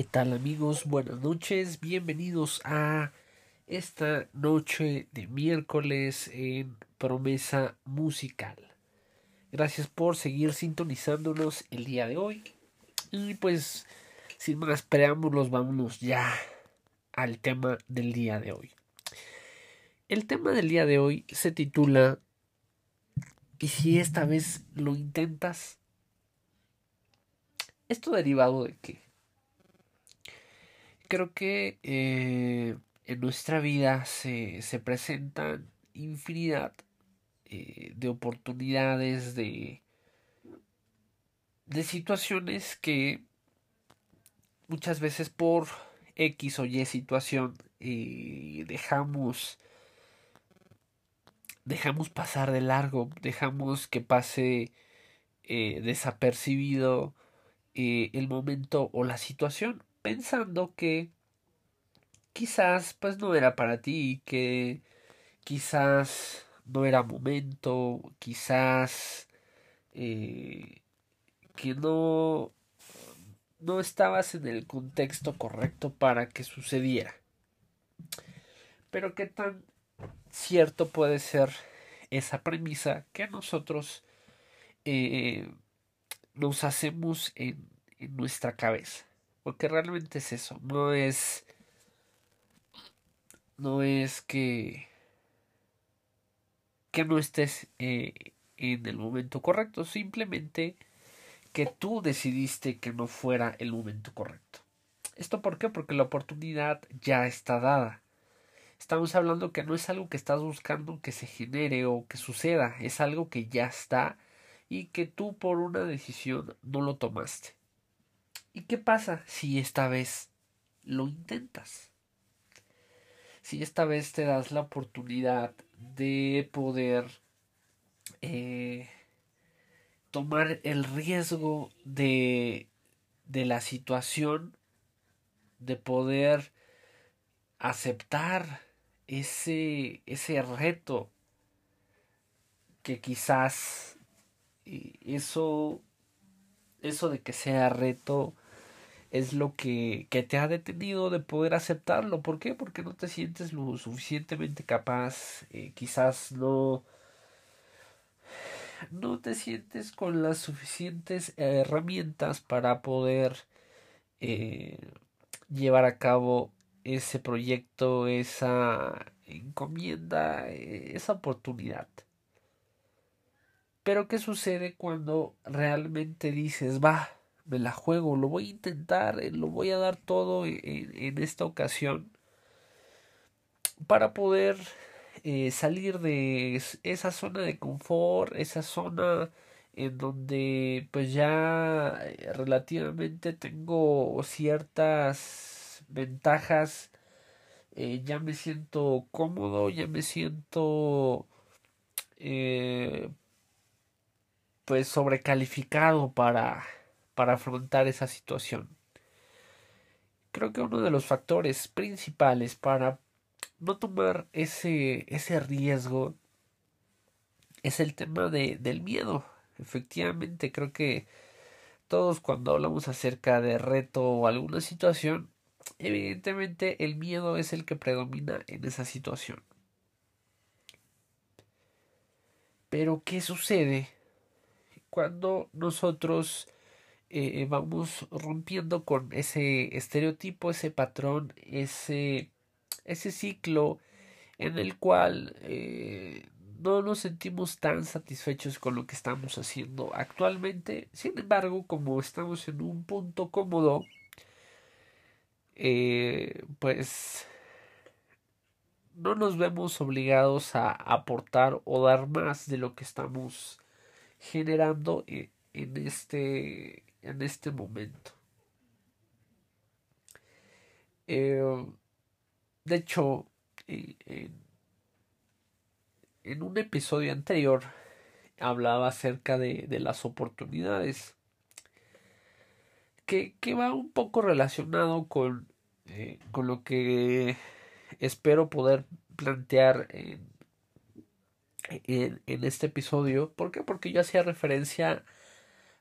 ¿qué tal amigos? Buenas noches, bienvenidos a esta noche de miércoles en promesa musical. Gracias por seguir sintonizándonos el día de hoy. Y pues, sin más preámbulos, vámonos ya al tema del día de hoy. El tema del día de hoy se titula ¿Y si esta vez lo intentas? Esto derivado de qué? Creo que eh, en nuestra vida se, se presentan infinidad eh, de oportunidades, de, de situaciones que muchas veces por X o Y situación eh, dejamos dejamos pasar de largo, dejamos que pase desapercibido el momento o la situación pensando que quizás pues no era para ti, que quizás no era momento, quizás eh, que no no estabas en el contexto correcto para que sucediera. Pero qué tan cierto puede ser esa premisa que nosotros eh, nos hacemos en, en nuestra cabeza. Porque realmente es eso. No es. No es que. Que no estés eh, en el momento correcto. Simplemente que tú decidiste que no fuera el momento correcto. ¿Esto por qué? Porque la oportunidad ya está dada. Estamos hablando que no es algo que estás buscando que se genere o que suceda, es algo que ya está y que tú por una decisión no lo tomaste. ¿Y qué pasa si esta vez lo intentas? Si esta vez te das la oportunidad de poder eh, tomar el riesgo de, de la situación, de poder aceptar ese, ese reto que quizás eh, eso eso de que sea reto es lo que, que te ha detenido de poder aceptarlo. ¿Por qué? Porque no te sientes lo suficientemente capaz, eh, quizás no no te sientes con las suficientes herramientas para poder eh, llevar a cabo ese proyecto, esa encomienda, eh, esa oportunidad. Pero ¿qué sucede cuando realmente dices, va, me la juego, lo voy a intentar, eh, lo voy a dar todo en, esta ocasión para poder eh, salir de esa zona de confort, esa zona en donde pues ya eh, relativamente tengo ciertas ventajas, ya me siento cómodo, ya me siento pues sobrecalificado para para afrontar esa situación. Creo que uno de los factores principales para no tomar ese, ese riesgo es el tema de, del miedo. Efectivamente, creo que todos cuando hablamos acerca de reto o alguna situación, evidentemente el miedo es el que predomina en esa situación. Pero, ¿qué sucede cuando nosotros eh, vamos rompiendo con ese estereotipo, ese patrón, ese, ese ciclo en el cual eh, no nos sentimos tan satisfechos con lo que estamos haciendo actualmente. Sin embargo, como estamos en un punto cómodo, eh, pues no nos vemos obligados a aportar o dar más de lo que estamos generando en este en este momento. Eh, de hecho, en, un episodio anterior hablaba acerca de, las oportunidades que, va un poco relacionado con, eh, con lo que espero poder plantear en, en, en, este episodio. ¿Por qué? Porque yo hacía referencia a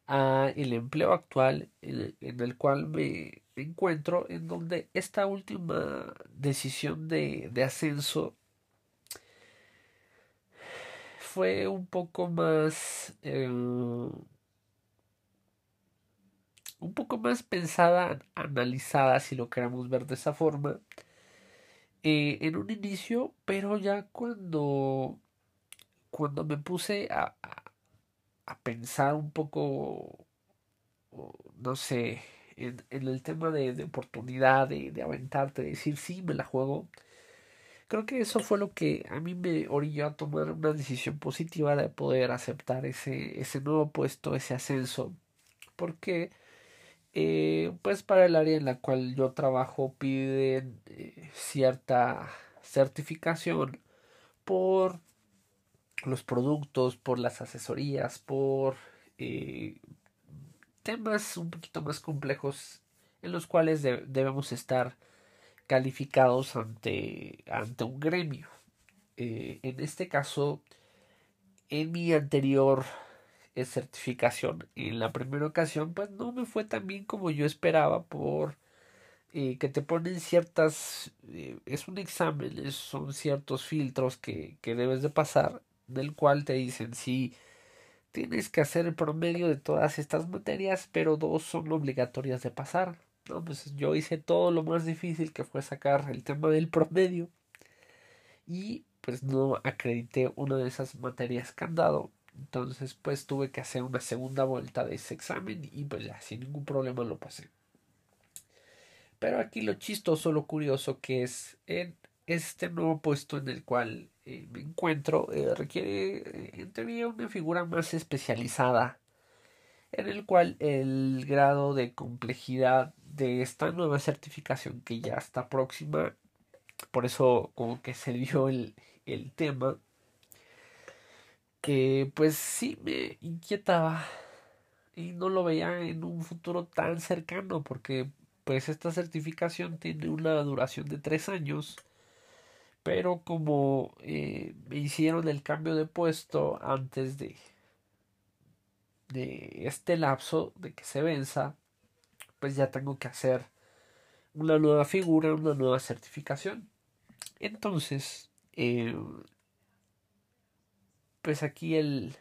el empleo actual en, el cual me, encuentro en donde esta última decisión de, de ascenso fue un poco más eh, un poco más pensada, analizada, si lo queremos ver de esa forma, eh, en un inicio, pero ya cuando cuando me puse a, a pensar un poco, no sé, en, el tema de, de oportunidad, de, de, aventarte, de decir sí, me la juego. Creo que eso fue lo que a mí me orilló a tomar una decisión positiva de poder aceptar ese, ese nuevo puesto, ese ascenso. Porque, eh, pues para el área en la cual yo trabajo piden eh, cierta certificación por los productos, por las asesorías, por eh, temas un poquito más complejos en los cuales debemos estar calificados ante, ante un gremio. Eh, en este caso, en mi anterior eh, certificación, en la primera ocasión, pues no me fue tan bien como yo esperaba por que te ponen ciertas, es un examen, son ciertos filtros que, que debes de pasar del cual te dicen si tienes que hacer el promedio de todas estas materias, pero dos son obligatorias de pasar. Pues yo hice todo lo más difícil que fue sacar el tema del promedio y pues no acredité una de esas materias que han dado. Entonces pues tuve que hacer una segunda vuelta de ese examen y pues ya sin ningún problema lo pasé. Pero aquí lo chistoso, lo curioso que es en este nuevo puesto en el cual eh, me encuentro eh, requiere eh, en teoría una figura más especializada en el cual el grado de complejidad de esta nueva certificación que ya está próxima por eso como que se dio el, el tema que pues sí me inquietaba y no lo veía en un futuro tan cercano porque pues esta certificación tiene una duración de tres años pero como eh, me hicieron el cambio de puesto antes de de este lapso de que se venza pues ya tengo que hacer una nueva figura una nueva certificación. Entonces eh, pues aquí el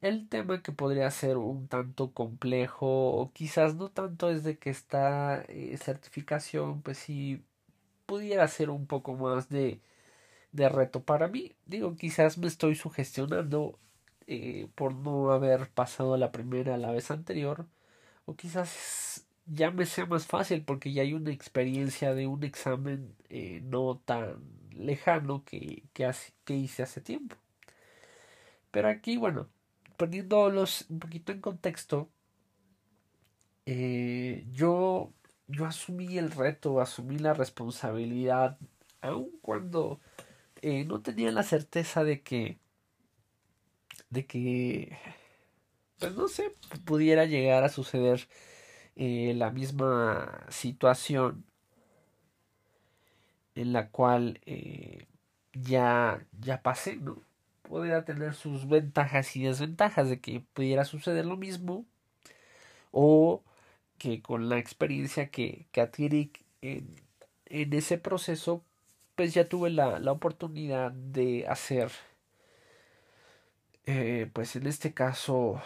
el tema que podría ser un tanto complejo o quizás no tanto es de que esta eh, certificación pues sí pudiera ser un poco más de, de reto para mí. Digo, quizás me estoy sugestionando eh, por no haber pasado la primera la vez anterior. O quizás ya me sea más fácil porque ya hay una experiencia de un examen eh, no tan lejano que, que, hice hace tiempo. Pero aquí, bueno, poniéndolos un poquito en contexto, eh, yo yo asumí el reto, asumí la responsabilidad, aun cuando eh, no tenía la certeza de que, de que, pues no sé, pudiera llegar a suceder eh, la misma situación en la cual eh, ya, ya pasé, ¿no? Podría tener sus ventajas y desventajas de que pudiera suceder lo mismo o que con la experiencia que, que adquirí en, ese proceso, pues ya tuve la, la oportunidad de hacer, eh, pues en este caso,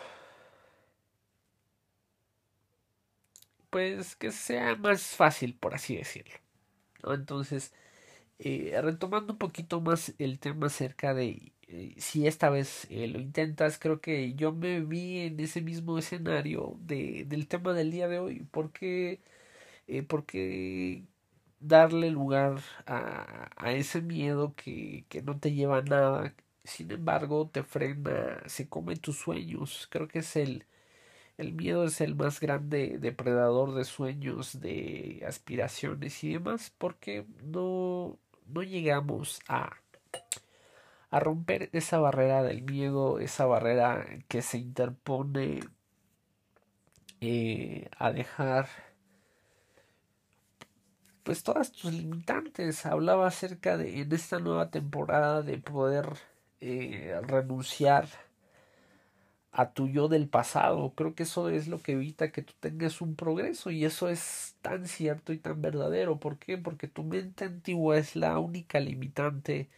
pues que sea más fácil, por así decirlo. Entonces, eh, retomando un poquito más el tema acerca de eh, si esta vez eh, lo intentas, creo que yo me vi en ese mismo escenario de, del tema del día de hoy. eh, porque darle lugar a, a ese miedo que, que no te lleva a nada? Sin embargo, te frena, se come tus sueños. Creo que es el, el miedo es el más grande depredador de sueños, de aspiraciones y demás, porque no, no llegamos a romper esa barrera del miedo, esa barrera que se interpone eh, a dejar pues todas tus limitantes. Hablaba acerca de en esta nueva temporada de poder eh, renunciar a tu yo del pasado. Creo que eso es lo que evita que tú tengas un progreso y eso es tan cierto y tan verdadero. ¿Por qué? Porque tu mente antigua es la única limitante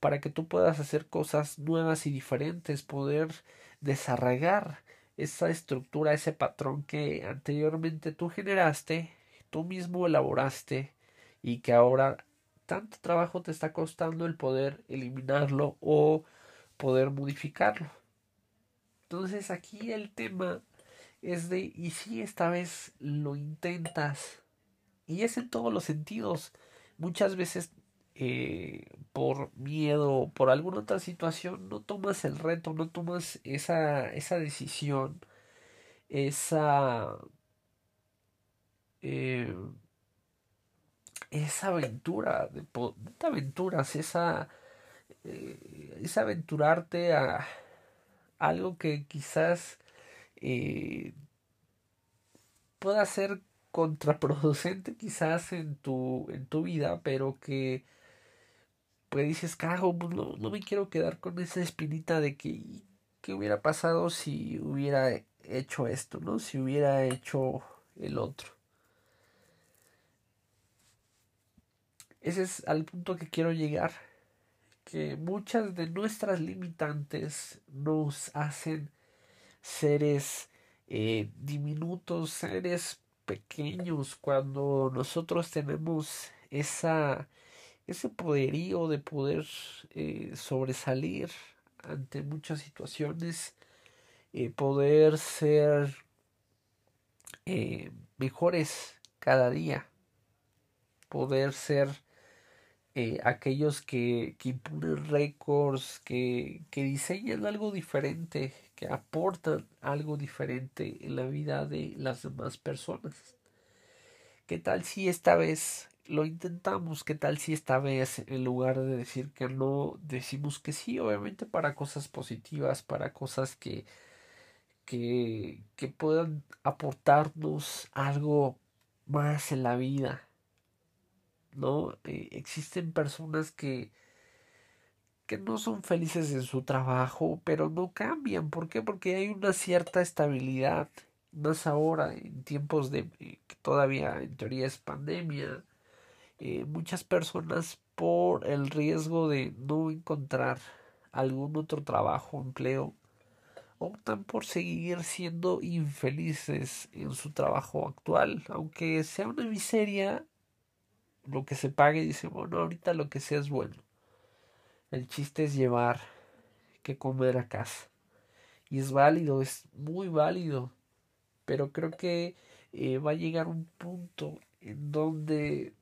para que tú puedas hacer cosas nuevas y diferentes, poder desarraigar esa estructura, ese patrón que anteriormente tú generaste, tú mismo elaboraste y que ahora tanto trabajo te está costando el poder eliminarlo o poder modificarlo. Entonces aquí el tema es de y si esta vez lo intentas y es en todos los sentidos. Muchas veces eh, por miedo, por alguna otra situación, no tomas el reto, no tomas esa, esa decisión, esa, eh, esa aventura, de, de aventuras, esa, eh, aventurarte a algo que quizás eh, pueda ser contraproducente quizás en tu, en tu vida, pero que pues dices, carajo, pues no, no me quiero quedar con esa espinita de que qué hubiera pasado si hubiera hecho esto, ¿no? Si hubiera hecho el otro. Ese es al punto que quiero llegar que muchas de nuestras limitantes nos hacen seres eh, diminutos, seres pequeños, cuando nosotros tenemos esa, ese poderío de poder eh, sobresalir ante muchas situaciones, eh, poder ser mejores cada día, poder ser eh, aquellos que, que imponen récords, que, que diseñan algo diferente, que aportan algo diferente en la vida de las demás personas. ¿Qué tal si esta vez lo intentamos? ¿Qué tal si esta vez en lugar de decir que no, decimos que sí, obviamente para cosas positivas, para cosas que, que, que puedan aportarnos algo más en la vida? ¿No? Eh, existen personas que, que no son felices en su trabajo, pero no cambian. ¿Por qué? Porque hay una cierta estabilidad. Más ahora, en tiempos de eh, que todavía en teoría es pandemia, eh, muchas personas por el riesgo de no encontrar algún otro trabajo, empleo, optan por seguir siendo infelices en su trabajo actual, aunque sea una miseria, lo que se pague, dice, bueno, ahorita lo que sea es bueno. El chiste es llevar que comer a casa. Y es válido, es muy válido. Pero creo que eh, va a llegar un punto en donde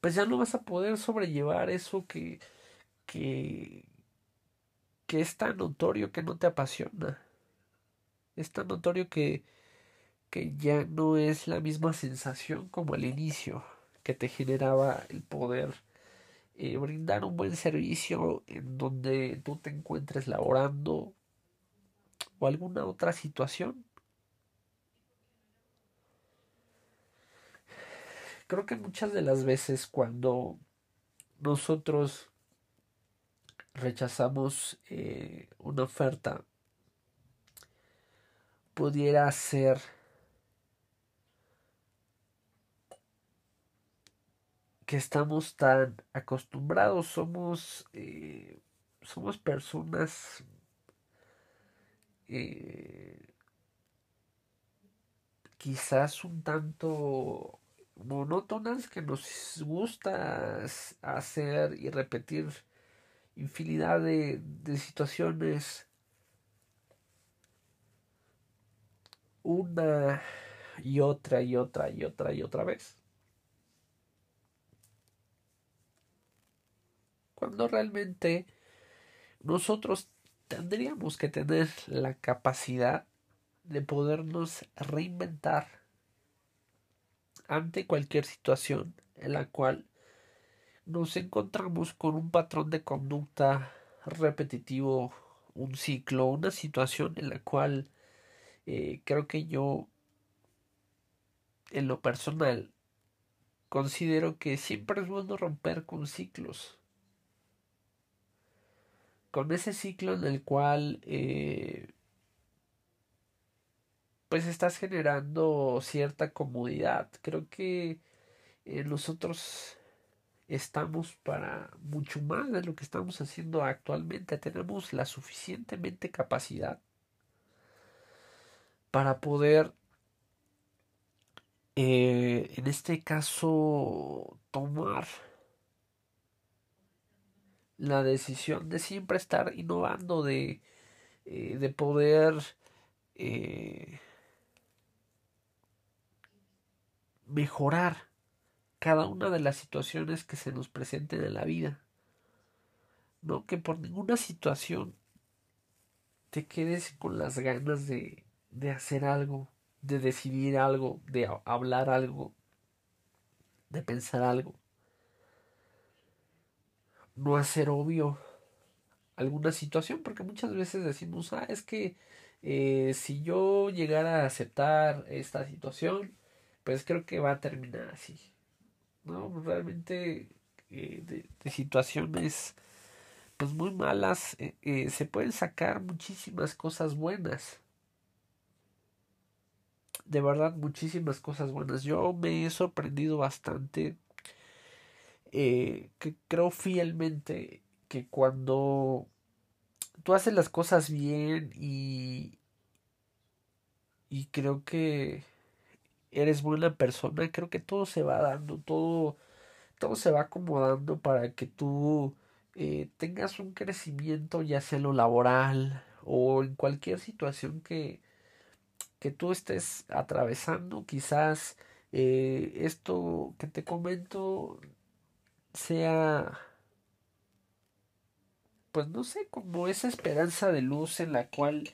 pues ya no vas a poder sobrellevar eso que, que, que es tan notorio que no te apasiona. Es tan notorio que, que ya no es la misma sensación como al inicio que te generaba el poder eh, brindar un buen servicio en donde tú te encuentres laborando o alguna otra situación. Creo que muchas de las veces cuando nosotros rechazamos eh, una oferta pudiera ser que estamos tan acostumbrados, somos, eh, somos personas eh, quizás un tanto monótonas que nos gusta hacer y repetir infinidad de, de situaciones una y otra y otra y otra y otra vez. Cuando realmente nosotros tendríamos que tener la capacidad de podernos reinventar ante cualquier situación en la cual nos encontramos con un patrón de conducta repetitivo, un ciclo, una situación en la cual eh, creo que yo en lo personal considero que siempre es bueno romper con ciclos con ese ciclo en el cual eh, pues estás generando cierta comodidad. Creo que eh, nosotros estamos para mucho más de lo que estamos haciendo actualmente. Tenemos la suficientemente capacidad para poder, eh, en este caso, tomar la decisión de siempre estar innovando, de, eh, de poder eh, mejorar cada una de las situaciones que se nos presenten en la vida. No que por ninguna situación te quedes con las ganas de, de hacer algo, de decidir algo, de hablar algo, de pensar algo. No hacer obvio alguna situación, porque muchas veces decimos, ah, es que eh, si yo llegara a aceptar esta situación, pues creo que va a terminar así. No, realmente eh, de, situaciones pues muy malas eh, se pueden sacar muchísimas cosas buenas. De verdad, muchísimas cosas buenas. Yo me he sorprendido bastante. Que creo fielmente que cuando tú haces las cosas bien y y creo que eres buena persona, creo que todo se va dando, todo, todo se va acomodando para que tú eh, tengas un crecimiento, ya sea en lo laboral o en cualquier situación que, que tú estés atravesando. Quizás eh, esto que te comento sea pues no sé, como esa esperanza de luz en la cual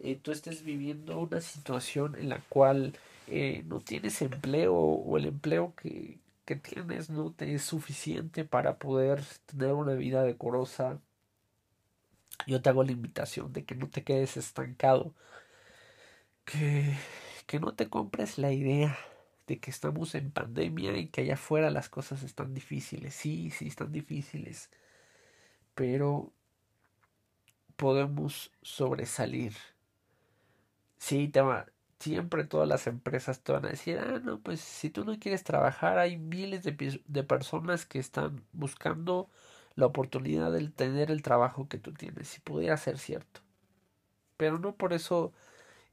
eh, tú estés viviendo una situación en la cual eh, no tienes empleo o el empleo que, que tienes no te es suficiente para poder tener una vida decorosa, yo te hago la invitación de que no te quedes estancado, que, que no te compres la idea que estamos en pandemia y que allá afuera las cosas están difíciles. Sí, sí, están difíciles, pero podemos sobresalir. Sí, te va, siempre todas las empresas te van a decir, ah, no, pues si tú no quieres trabajar, hay miles de, de personas que están buscando la oportunidad de tener el trabajo que tú tienes, si pudiera ser cierto. Pero no por eso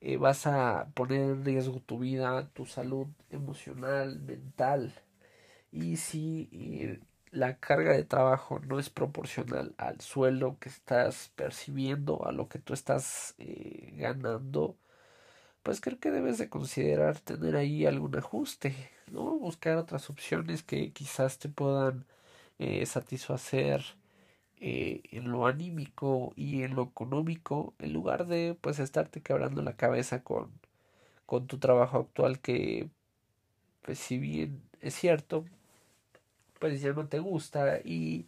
eh, vas a poner en riesgo tu vida, tu salud emocional, mental. Y si eh, la carga de trabajo no es proporcional al sueldo que estás percibiendo, a lo que tú estás eh, ganando, pues creo que debes de considerar tener ahí algún ajuste, ¿no? Buscar otras opciones que quizás te puedan satisfacer eh, en lo anímico y en lo económico, en lugar de pues estarte quebrando la cabeza con, con tu trabajo actual que pues si bien es cierto, pues ya no te gusta y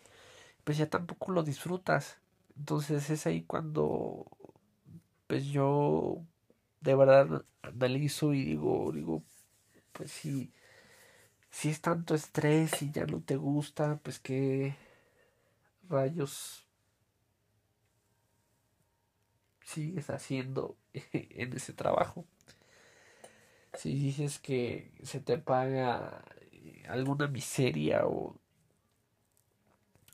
pues ya tampoco lo disfrutas. Entonces es ahí cuando pues yo de verdad analizo y digo, digo, pues si, si es tanto estrés y ya no te gusta, pues qué rayos sigues haciendo en ese trabajo. Si dices que se te paga alguna miseria o,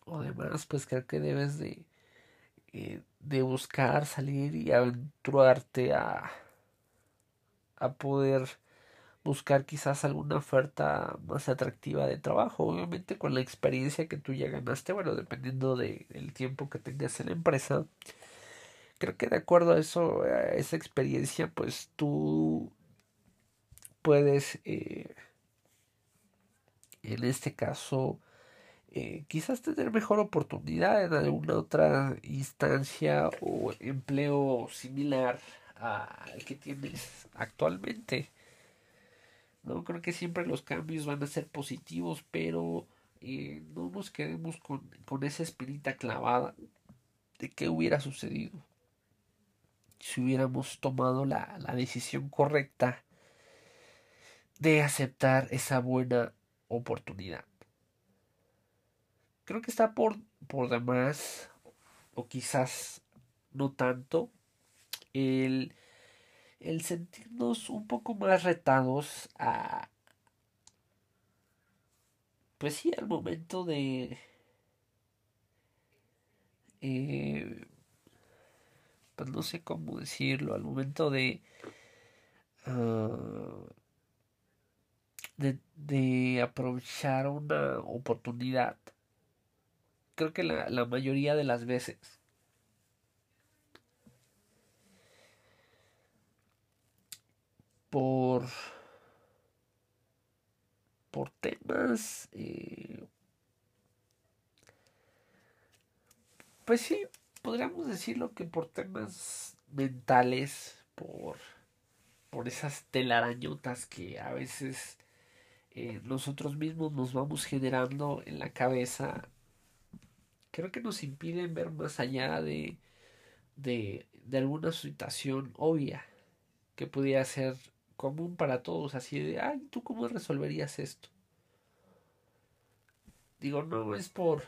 o demás, pues creo que debes de, eh, de buscar salir y aventurarte a a poder buscar quizás alguna oferta más atractiva de trabajo, obviamente con la experiencia que tú ya ganaste, bueno, dependiendo de, del tiempo que tengas en la empresa. Creo que de acuerdo a eso, a esa experiencia, pues tú puedes, eh, en este caso, eh, quizás tener mejor oportunidad en alguna otra instancia o empleo similar al que tienes actualmente. No creo que siempre los cambios van a ser positivos, pero eh, no nos quedemos con, con esa espinita clavada de qué hubiera sucedido si hubiéramos tomado la, la decisión correcta de aceptar esa buena oportunidad. Creo que está por, por demás o quizás no tanto, el, el sentirnos un poco más retados a, pues sí, al momento de, eh, pues no sé cómo decirlo, al momento de, uh, de, de, aprovechar una oportunidad. Creo que la, la mayoría de las veces por por temas eh, pues sí podríamos decirlo que por temas mentales por por esas telarañotas que a veces eh, nosotros mismos nos vamos generando en la cabeza creo que nos impiden ver más allá de de, de alguna situación obvia que pudiera ser común para todos, así de, ay, ¿tú cómo resolverías esto? Digo, no es por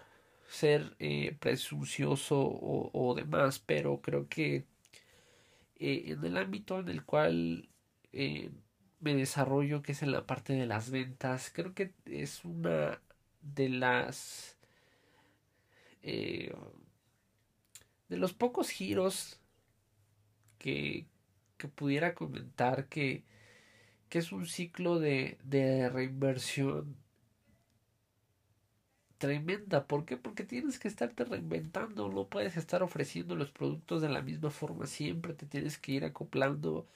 ser eh, presuncioso o, o, demás, pero creo que eh, en el ámbito en el cual eh, me desarrollo, que es en la parte de las ventas, creo que es una de las eh, de los pocos giros que, que pudiera comentar que que es un ciclo de, de reinversión tremenda. ¿Por qué? Porque tienes que estarte reinventando, no puedes estar ofreciendo los productos de la misma forma siempre, te tienes que ir acoplando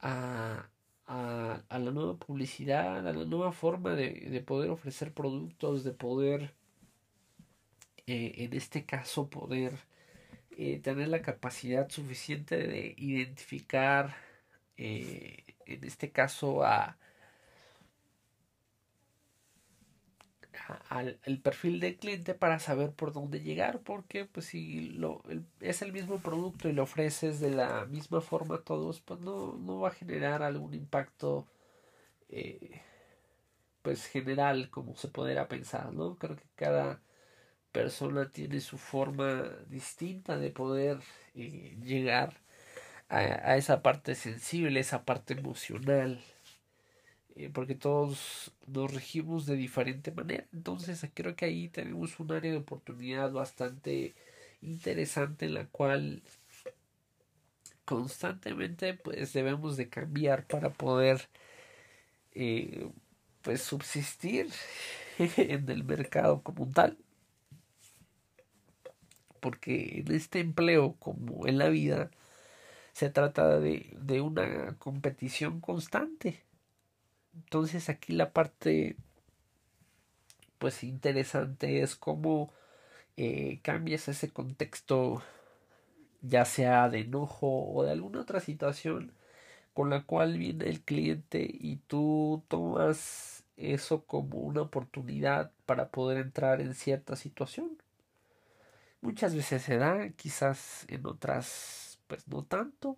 a, a, a la nueva publicidad, a la nueva forma de, de poder ofrecer productos, de poder, eh, en este caso, poder eh, tener la capacidad suficiente de identificar eh, en este caso a, al el perfil del cliente para saber por dónde llegar porque pues si lo es el mismo producto y lo ofreces de la misma forma a todos pues no, no va a generar algún impacto eh, pues general como se podrá pensar no creo que cada persona tiene su forma distinta de poder eh, llegar a, esa parte sensible, esa parte emocional, eh, porque todos nos regimos de diferente manera. Entonces creo que ahí tenemos un área de oportunidad bastante interesante en la cual constantemente pues debemos de cambiar para poder eh, pues subsistir en el mercado como tal porque en este empleo como en la vida se trata de, de una competición constante. Entonces aquí la parte pues interesante es cómo eh, cambias ese contexto ya sea de enojo o de alguna otra situación con la cual viene el cliente y tú tomas eso como una oportunidad para poder entrar en cierta situación. Muchas veces se da, quizás en otras pues no tanto,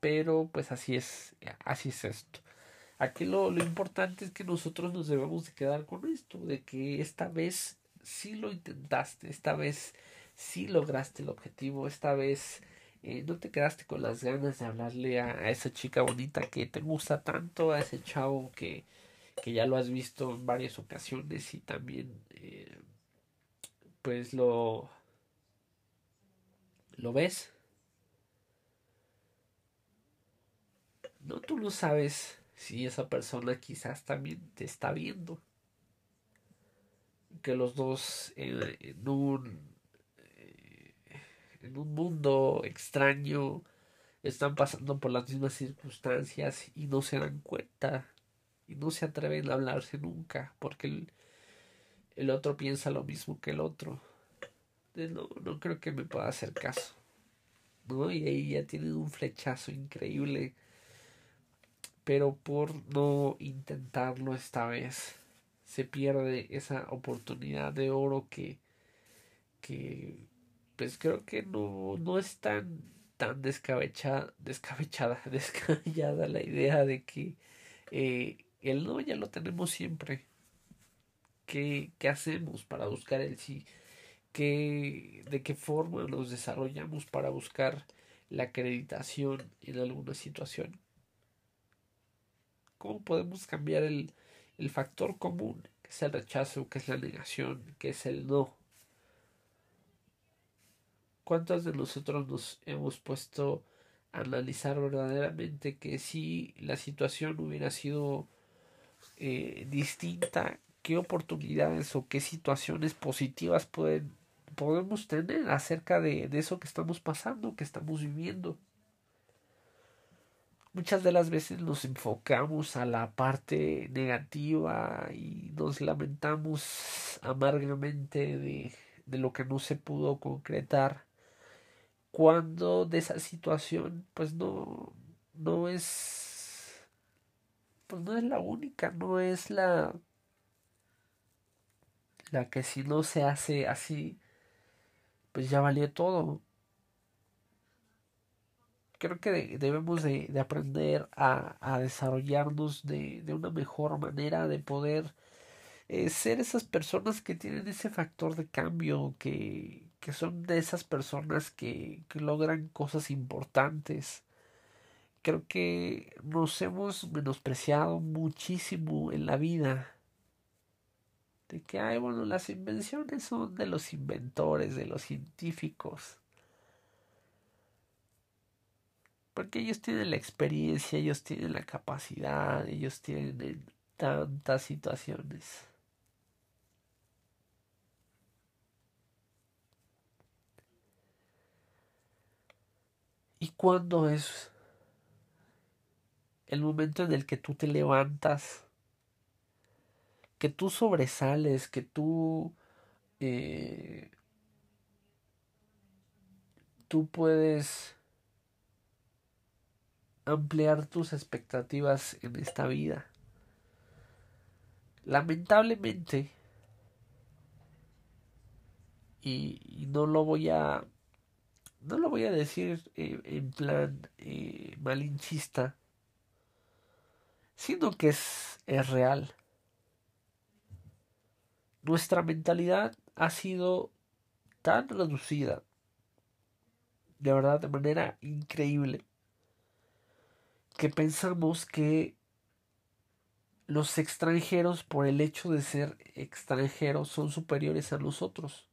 pero pues así es, así es esto. Aquí lo, lo importante es que nosotros nos debemos de quedar con esto, de que esta vez sí lo intentaste, esta vez sí lograste el objetivo, esta vez eh, no te quedaste con las ganas de hablarle a, a, esa chica bonita que te gusta tanto, a ese chavo que, que ya lo has visto en varias ocasiones y también eh, pues lo lo ves No, tú no sabes si esa persona quizás también te está viendo. Que los dos en, un eh, en un mundo extraño están pasando por las mismas circunstancias y no se dan cuenta y no se atreven a hablarse nunca porque el, el otro piensa lo mismo que el otro. No, no creo que me pueda hacer caso. ¿no? Y ahí ya tienen un flechazo increíble pero por no intentarlo esta vez se pierde esa oportunidad de oro que que pues creo que no no es tan tan descabechada descabechada descabellada la idea de que eh, el no ya lo tenemos siempre ¿Qué, ¿Qué hacemos para buscar el sí? qué, de qué forma nos desarrollamos para buscar la acreditación en alguna situación. ¿Cómo podemos cambiar el, el factor común, que es el rechazo, que es la negación, que es el no? ¿Cuántos de nosotros nos hemos puesto a analizar verdaderamente que si la situación hubiera sido eh, distinta, qué oportunidades o qué situaciones positivas pueden, podemos tener acerca de, de eso que estamos pasando, que estamos viviendo? Muchas de las veces nos enfocamos a la parte negativa y nos lamentamos amargamente de, de lo que no se pudo concretar cuando de esa situación pues no no es pues no es la única no es la la que si no se hace así pues ya valió todo creo que debemos de, de aprender a, a desarrollarnos de, de, una mejor manera de poder eh, ser esas personas que tienen ese factor de cambio que, que son de esas personas que, que logran cosas importantes. Creo que nos hemos menospreciado muchísimo en la vida. De que, ay, bueno, las invenciones son de los inventores, de los científicos. Porque ellos tienen la experiencia, ellos tienen la capacidad, ellos tienen tantas situaciones. ¿Y cuándo es el momento en el que tú te levantas? Que tú sobresales, que tú... Eh, tú puedes ampliar tus expectativas en esta vida. Lamentablemente, y, no lo voy a no lo voy a decir en plan eh, malinchista, sino que es, es real. Nuestra mentalidad ha sido tan reducida, de verdad, de manera increíble, que pensamos que los extranjeros, por el hecho de ser extranjeros, son superiores a nosotros.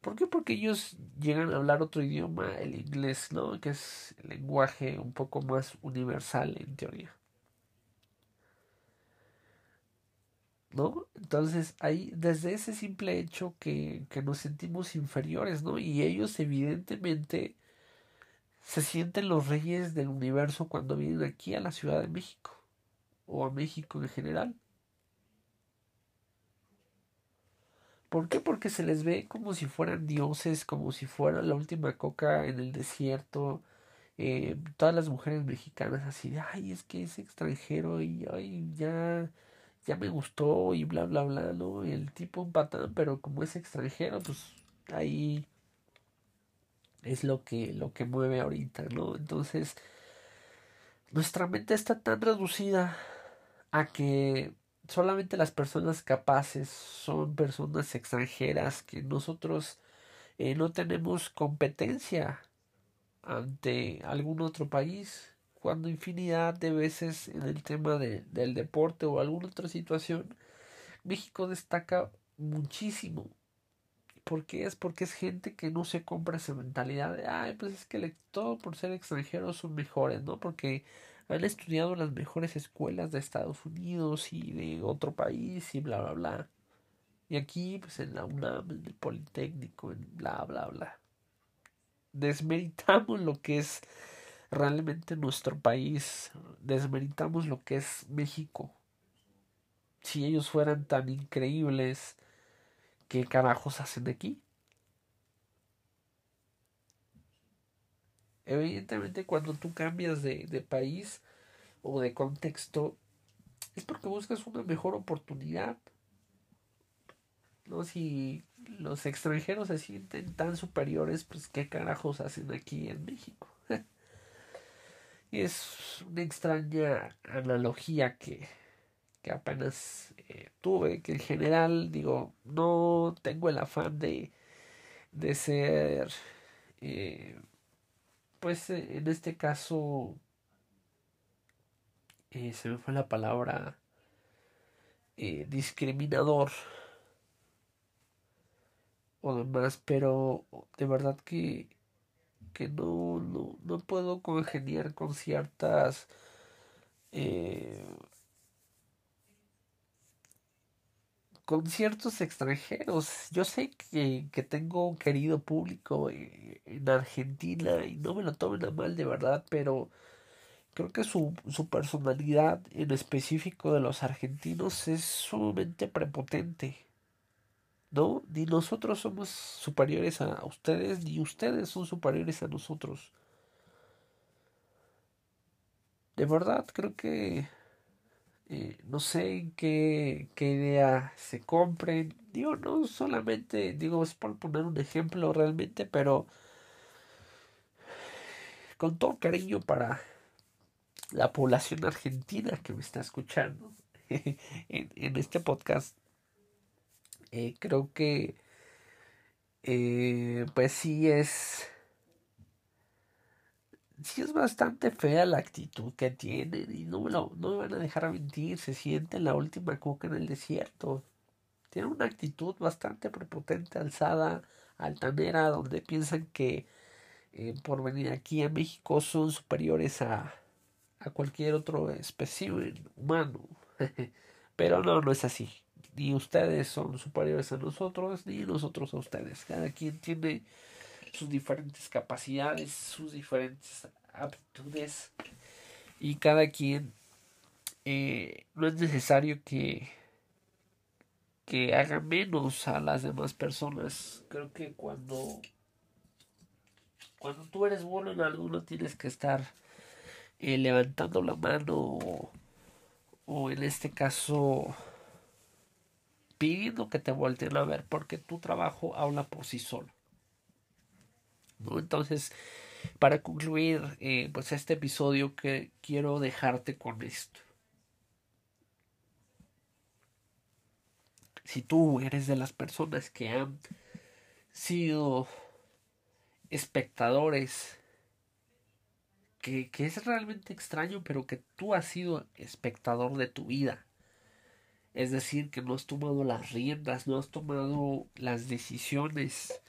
¿Por qué? Porque ellos llegan a hablar otro idioma, el inglés, ¿no? Que es el lenguaje un poco más universal en teoría. ¿No? Entonces, ahí, desde ese simple hecho que, que nos sentimos inferiores, ¿no? Y ellos evidentemente se sienten los reyes del universo cuando vienen aquí a la Ciudad de México o a México en general. ¿Por qué? Porque se les ve como si fueran dioses, como si fuera la última coca en el desierto. Eh, todas las mujeres mexicanas así de, ay, es que es extranjero y ay, ya, ya me gustó y bla, bla, bla, ¿no? El tipo un patán, pero como es extranjero, pues ahí es lo que, lo que mueve ahorita, ¿no? Entonces, nuestra mente está tan reducida a que solamente las personas capaces son personas extranjeras que nosotros eh, no tenemos competencia ante algún otro país cuando infinidad de veces en el tema de, del deporte o alguna otra situación México destaca muchísimo ¿Por qué es? Porque es gente que no se compra esa mentalidad de, ay, pues es que todo por ser extranjeros son mejores, ¿no? Porque han estudiado las mejores escuelas de Estados Unidos y de otro país y bla, bla, bla. Y aquí, pues en la UNAM, en el Politécnico, en bla, bla, bla. Desmeritamos lo que es realmente nuestro país, desmeritamos lo que es México. Si ellos fueran tan increíbles, ¿qué carajos hacen aquí? Evidentemente cuando tú cambias de, de país o de contexto es porque buscas una mejor oportunidad. ¿No? Si los extranjeros se sienten tan superiores, pues qué carajos hacen aquí en México. es una extraña analogía que, apenas eh, tuve, que en general, digo, no tengo el afán de, de ser, eh, pues en este caso, se me fue la palabra discriminador o demás, pero de verdad que, que no, no, no puedo congeniar con ciertas eh, con ciertos extranjeros. Yo sé que, que tengo un querido público en, en Argentina y no me lo tomen a mal de verdad, pero creo que su, su personalidad en específico de los argentinos es sumamente prepotente. ¿no? Ni nosotros somos superiores a ustedes, ni ustedes son superiores a nosotros. De verdad, creo que eh, no sé qué, qué idea se compren. Digo, no solamente, digo, es por poner un ejemplo realmente, pero con todo cariño para la población argentina que me está escuchando en, en este podcast eh, creo que eh, pues sí es sí es bastante fea la actitud que tienen y no me, lo, no me van a dejar mentir, se siente la última coca en el desierto. Tienen una actitud bastante prepotente, alzada, altanera, donde piensan que eh, por venir aquí a México son superiores a, a cualquier otro espécimen humano. Pero no, no es así ni ustedes son superiores a nosotros, ni nosotros a ustedes. Cada quien tiene sus diferentes capacidades, sus diferentes aptitudes y cada quien eh, no es necesario que que haga menos a las demás personas. Creo que cuando cuando tú eres bueno en algo no tienes que estar eh, levantando la mano o en este caso pidiendo que te volteen a ver porque tu trabajo habla por sí solo. ¿No? Entonces, para concluir eh, pues este episodio que quiero dejarte con esto. Si tú eres de las personas que han sido espectadores, que, que es realmente extraño, pero que tú has sido espectador de tu vida, es decir, que no has tomado las riendas, no has tomado las decisiones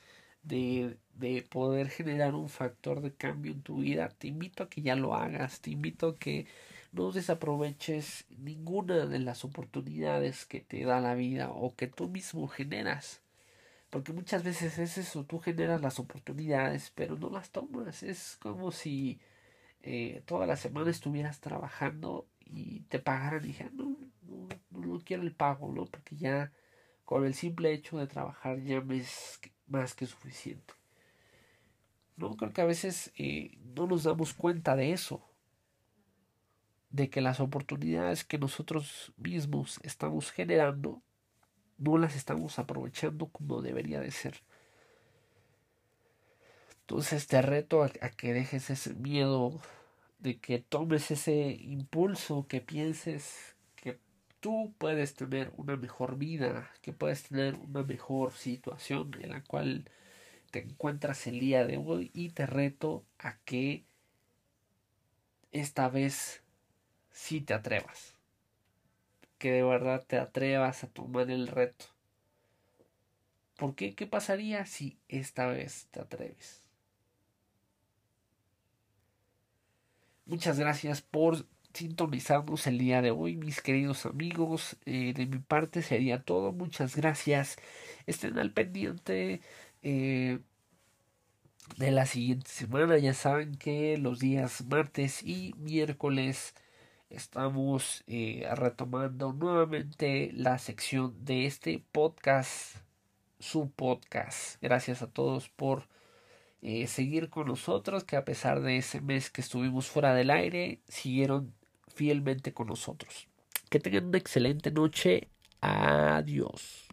de, de poder generar un factor de cambio en tu vida. Te invito a que ya lo hagas, te invito a que no desaproveches ninguna de las oportunidades que te da la vida o que tú mismo generas. Porque muchas veces es eso, tú generas las oportunidades, pero no las tomas. Es como si eh, toda la semana estuvieras trabajando y te pagaran y dijeran, no, no, quiero el pago, ¿no? Porque ya con el simple hecho de trabajar ya me es más que suficiente. No creo que a veces eh, no nos damos cuenta de eso, de que las oportunidades que nosotros mismos estamos generando no las estamos aprovechando como debería de ser. Entonces te reto a que dejes ese miedo, de que tomes ese impulso, que pienses tú puedes tener una mejor vida, que puedes tener una mejor situación en la cual te encuentras el día de hoy y te reto a que esta vez sí te atrevas. Que de verdad te atrevas a tomar el reto. ¿Por qué? ¿Qué pasaría si esta vez te atreves? Muchas gracias por sintonizarnos el día de hoy, mis queridos amigos. Eh, de mi parte sería todo. Muchas gracias. Estén al pendiente eh, de la siguiente semana. Ya saben que los días martes y miércoles estamos eh, retomando nuevamente la sección de este podcast, su podcast. Gracias a todos por seguir con nosotros, que a pesar de ese mes que estuvimos fuera del aire, siguieron fielmente con nosotros. Que tengan una excelente noche. Adiós.